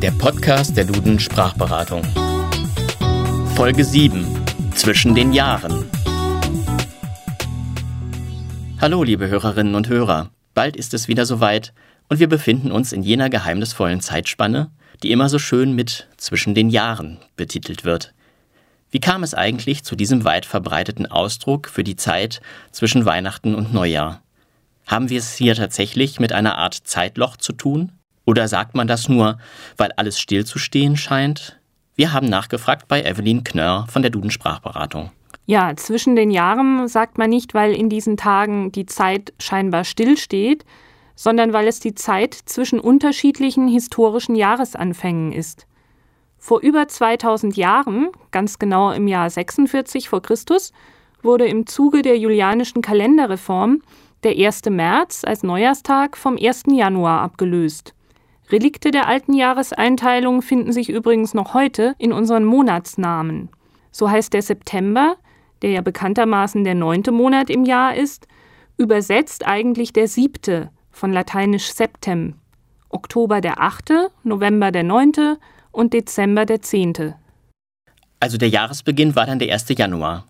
der Podcast der Duden Sprachberatung. Folge 7 Zwischen den Jahren. Hallo, liebe Hörerinnen und Hörer. Bald ist es wieder soweit und wir befinden uns in jener geheimnisvollen Zeitspanne, die immer so schön mit zwischen den Jahren betitelt wird. Wie kam es eigentlich zu diesem weit verbreiteten Ausdruck für die Zeit zwischen Weihnachten und Neujahr? Haben wir es hier tatsächlich mit einer Art Zeitloch zu tun? Oder sagt man das nur, weil alles stillzustehen scheint? Wir haben nachgefragt bei Evelyn Knörr von der Duden Sprachberatung. Ja, zwischen den Jahren sagt man nicht, weil in diesen Tagen die Zeit scheinbar stillsteht, sondern weil es die Zeit zwischen unterschiedlichen historischen Jahresanfängen ist. Vor über 2000 Jahren, ganz genau im Jahr 46 vor Christus, wurde im Zuge der julianischen Kalenderreform der 1. März als Neujahrstag vom 1. Januar abgelöst. Relikte der alten Jahreseinteilung finden sich übrigens noch heute in unseren Monatsnamen. So heißt der September, der ja bekanntermaßen der neunte Monat im Jahr ist, übersetzt eigentlich der siebte, von lateinisch septem. Oktober der achte, November der neunte und Dezember der zehnte. Also der Jahresbeginn war dann der 1. Januar.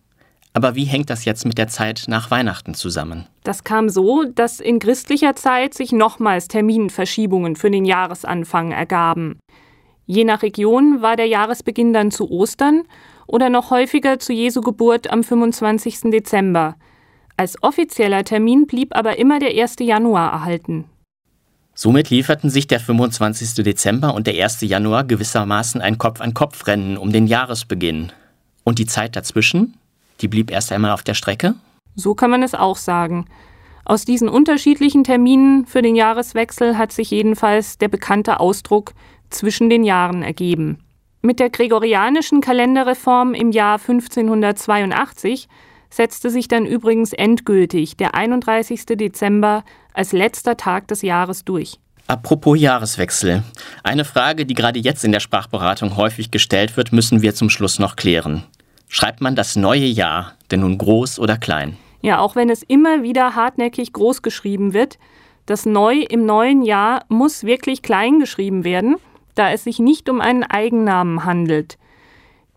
Aber wie hängt das jetzt mit der Zeit nach Weihnachten zusammen? Das kam so, dass in christlicher Zeit sich nochmals Terminverschiebungen für den Jahresanfang ergaben. Je nach Region war der Jahresbeginn dann zu Ostern oder noch häufiger zu Jesu Geburt am 25. Dezember. Als offizieller Termin blieb aber immer der 1. Januar erhalten. Somit lieferten sich der 25. Dezember und der 1. Januar gewissermaßen ein Kopf-an-Kopf-Rennen um den Jahresbeginn. Und die Zeit dazwischen? Die blieb erst einmal auf der Strecke? So kann man es auch sagen. Aus diesen unterschiedlichen Terminen für den Jahreswechsel hat sich jedenfalls der bekannte Ausdruck zwischen den Jahren ergeben. Mit der gregorianischen Kalenderreform im Jahr 1582 setzte sich dann übrigens endgültig der 31. Dezember als letzter Tag des Jahres durch. Apropos Jahreswechsel. Eine Frage, die gerade jetzt in der Sprachberatung häufig gestellt wird, müssen wir zum Schluss noch klären. Schreibt man das neue Jahr denn nun groß oder klein? Ja, auch wenn es immer wieder hartnäckig groß geschrieben wird, das Neu im neuen Jahr muss wirklich klein geschrieben werden, da es sich nicht um einen Eigennamen handelt.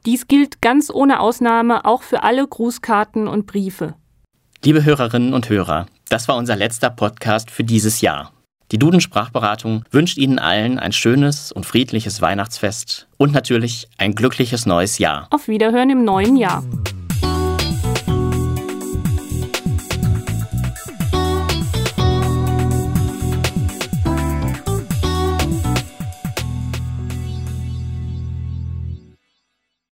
Dies gilt ganz ohne Ausnahme auch für alle Grußkarten und Briefe. Liebe Hörerinnen und Hörer, das war unser letzter Podcast für dieses Jahr. Die Duden Sprachberatung wünscht Ihnen allen ein schönes und friedliches Weihnachtsfest und natürlich ein glückliches neues Jahr. Auf Wiederhören im neuen Jahr.